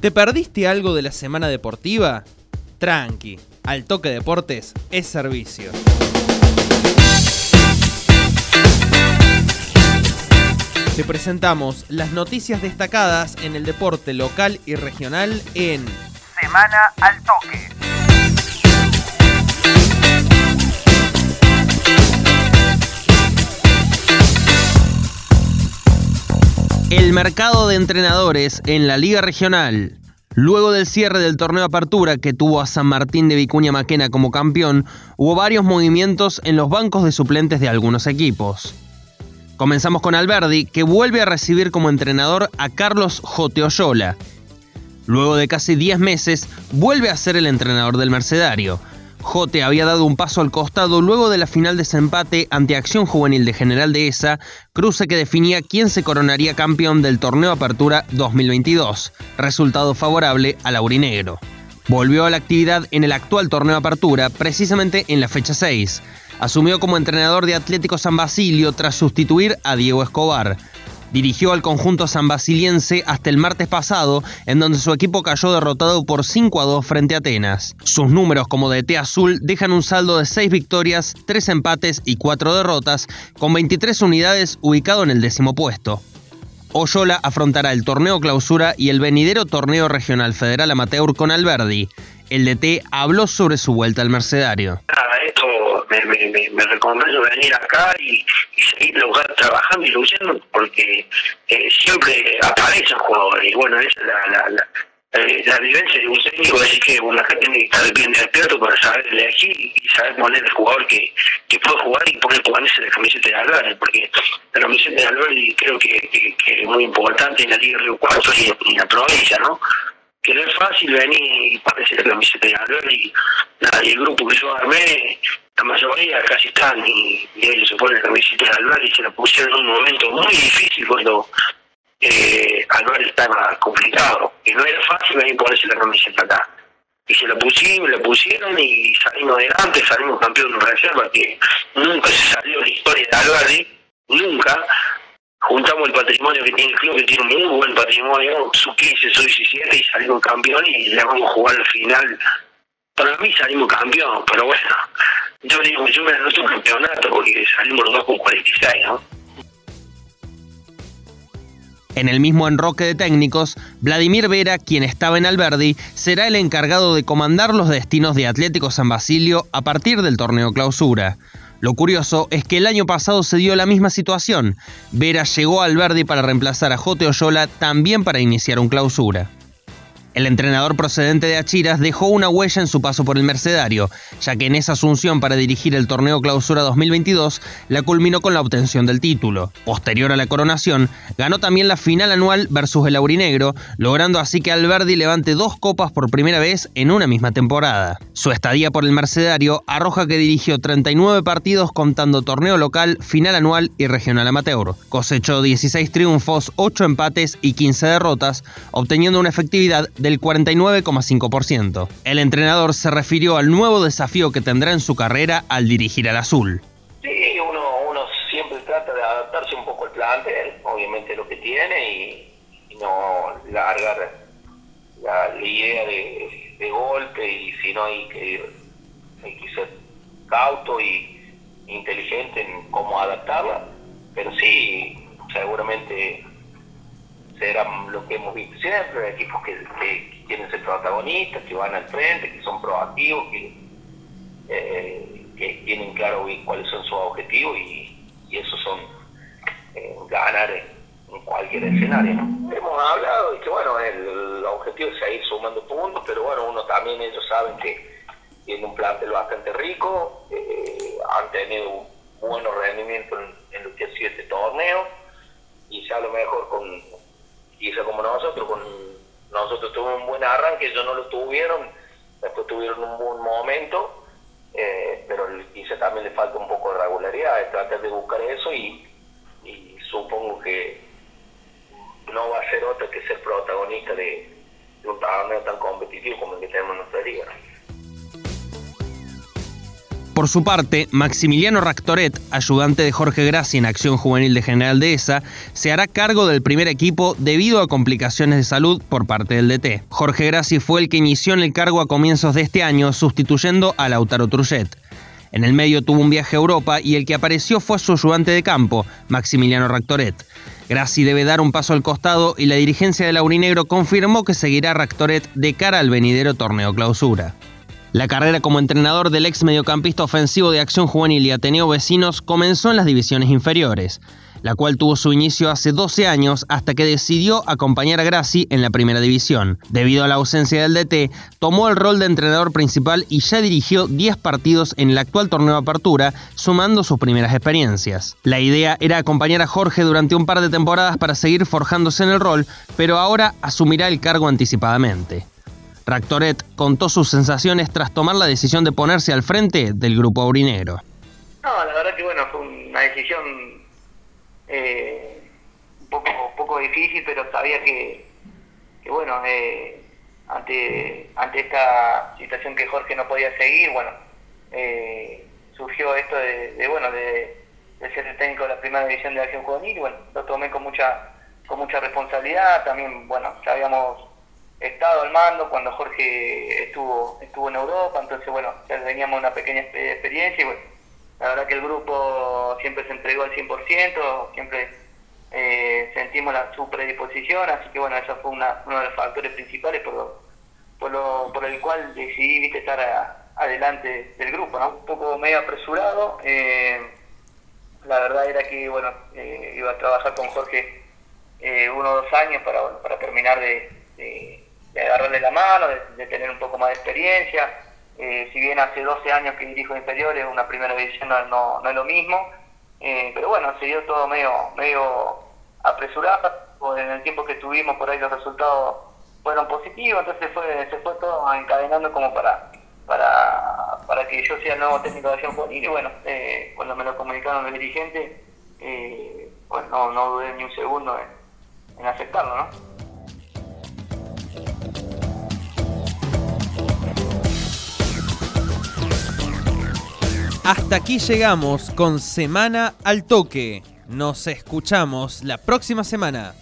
¿Te perdiste algo de la semana deportiva? Tranqui, al toque deportes es servicio. Te presentamos las noticias destacadas en el deporte local y regional en Semana al Toque. El mercado de entrenadores en la Liga Regional. Luego del cierre del torneo Apertura que tuvo a San Martín de Vicuña Maquena como campeón, hubo varios movimientos en los bancos de suplentes de algunos equipos. Comenzamos con Alberdi, que vuelve a recibir como entrenador a Carlos Joteoyola. Luego de casi 10 meses, vuelve a ser el entrenador del Mercedario. Jote había dado un paso al costado luego de la final desempate ante Acción Juvenil de General de ESA, cruce que definía quién se coronaría campeón del torneo Apertura 2022, resultado favorable al Aurinegro. Volvió a la actividad en el actual torneo Apertura, precisamente en la fecha 6. Asumió como entrenador de Atlético San Basilio tras sustituir a Diego Escobar. Dirigió al conjunto san basiliense hasta el martes pasado, en donde su equipo cayó derrotado por 5 a 2 frente a Atenas. Sus números como DT azul dejan un saldo de 6 victorias, 3 empates y 4 derrotas, con 23 unidades ubicado en el décimo puesto. Oyola afrontará el torneo clausura y el venidero torneo regional federal amateur con Alberdi. El DT habló sobre su vuelta al Mercedario me, me, me, recomiendo venir acá y, seguir trabajando y luchando porque eh, siempre aparecen jugadores y bueno, esa es la, la, la, eh, la vivencia de un técnico, así que la gente tiene que estar bien despierto para saber elegir y saber poner el jugador que, que puede jugar y poner ponerse la camiseta de Alvarez, porque la camiseta de Alvarez creo que, que, es muy importante en la Liga Río Cuarto y, en la provincia, ¿no? Que no es fácil venir y ponerse la camiseta de Alvarez y, y el grupo que yo armé la mayoría casi están y, ellos se ponen la camiseta de Alvar y se la pusieron en un momento muy difícil cuando eh, Alvar estaba complicado. Y no era fácil ahí ponerse la camiseta acá. Y se la pusieron, la pusieron y salimos adelante, salimos campeón de reserva que nunca se salió la historia de Alvar, nunca juntamos el patrimonio que tiene el club, que tiene un muy buen patrimonio, su 15, su 17 y salimos campeón y le vamos a jugar al final. Para mí salimos campeón, pero bueno, yo digo, yo me anoto un campeonato porque salimos los dos con 46, ¿no? En el mismo enroque de técnicos, Vladimir Vera, quien estaba en Alberdi, será el encargado de comandar los destinos de Atlético San Basilio a partir del torneo clausura. Lo curioso es que el año pasado se dio la misma situación. Vera llegó a Alberdi para reemplazar a Jote Oyola también para iniciar un clausura. El entrenador procedente de Achiras dejó una huella en su paso por el Mercedario, ya que en esa asunción para dirigir el torneo Clausura 2022 la culminó con la obtención del título. Posterior a la coronación, ganó también la final anual versus el Aurinegro, logrando así que Alberdi levante dos copas por primera vez en una misma temporada. Su estadía por el Mercedario arroja que dirigió 39 partidos contando torneo local, final anual y regional amateur. Cosechó 16 triunfos, 8 empates y 15 derrotas, obteniendo una efectividad del 49,5%. El entrenador se refirió al nuevo desafío que tendrá en su carrera al dirigir al azul. Sí, uno, uno siempre trata de adaptarse un poco al plantel, obviamente lo que tiene, y, no largar la, idea de, golpe, y si no hay que, hay que ser cauto y inteligente en cómo adaptarla, pero sí, seguramente será lo que hemos visto siempre, equipos que, quieren ser protagonistas, que van al frente, que son proactivos, que, eh, que tienen claro cuáles son sus objetivos y, esos son eh, ganar en, cualquier escenario. Hemos hablado de que bueno, el, objetivo es seguir sumando puntos, pero bueno, uno también ellos saben que tiene un plantel bastante rico, eh, han tenido buenos rendimientos en, en lo que ha sido este torneo y ya a lo mejor con quizá como nosotros, con nosotros tuvimos un buen arranque, ellos no lo tuvieron, después tuvieron un buen momento, eh, pero quizá también le falta un poco de regularidad, tratar de buscar eso y, supongo que no va a ser otro que ser protagonista de, un torneo tan competitivo como el que tenemos en nuestra liga. Por su parte, Maximiliano Ractoret, ayudante de Jorge Graci en Acción Juvenil de General Dehesa, se hará cargo del primer equipo debido a complicaciones de salud por parte del DT. Jorge Graci fue el que inició en el cargo a comienzos de este año, sustituyendo a Lautaro Trujet. En el medio tuvo un viaje a Europa y el que apareció fue su ayudante de campo, Maximiliano Ractoret. Graci debe dar un paso al costado y la dirigencia del Aurinegro confirmó que seguirá Ractoret de cara al venidero torneo clausura. La carrera como entrenador del ex mediocampista ofensivo de Acción Juvenil y Ateneo Vecinos comenzó en las divisiones inferiores, la cual tuvo su inicio hace 12 años hasta que decidió acompañar a Grassi en la primera división. Debido a la ausencia del DT, tomó el rol de entrenador principal y ya dirigió 10 partidos en el actual torneo apertura, sumando sus primeras experiencias. La idea era acompañar a Jorge durante un par de temporadas para seguir forjándose en el rol, pero ahora asumirá el cargo anticipadamente. Ractoret contó sus sensaciones tras tomar la decisión de ponerse al frente del grupo aurinegro. No, la verdad que bueno, fue una decisión eh, un poco, poco difícil, pero sabía que, bueno, eh, ante, ante esta situación que Jorge no podía seguir, bueno, eh, surgió esto de, bueno, de, ser el técnico de la primera división de Acción Juvenil, y bueno, lo tomé con mucha, con mucha responsabilidad, también, bueno, ya habíamos estado al mando cuando Jorge estuvo estuvo en Europa, entonces bueno, ya teníamos una pequeña experiencia y bueno, la verdad que el grupo siempre se entregó al 100%, siempre eh, sentimos la, su predisposición, así que bueno, eso fue uno de los factores principales por, lo, por, lo, por el cual decidí ¿viste, estar adelante del grupo, ¿no? Un poco medio apresurado, eh, la verdad era que bueno, eh, iba a trabajar con Jorge uno o dos años para, para terminar de agarrarle la mano, de, tener un poco más de experiencia. Eh, si bien hace 12 años que dirijo inferiores, una primera división no, no, es lo mismo, eh, pero bueno, se dio todo medio, medio apresurado, en el tiempo que tuvimos por ahí los resultados fueron positivos, entonces fue, se fue todo encadenando como para, para, para que yo sea el nuevo técnico de acción juvenil y bueno, eh, cuando me lo comunicaron los dirigentes, pues no, no dudé ni un segundo en, en aceptarlo, ¿no? Hasta aquí llegamos con Semana al Toque. Nos escuchamos la próxima semana.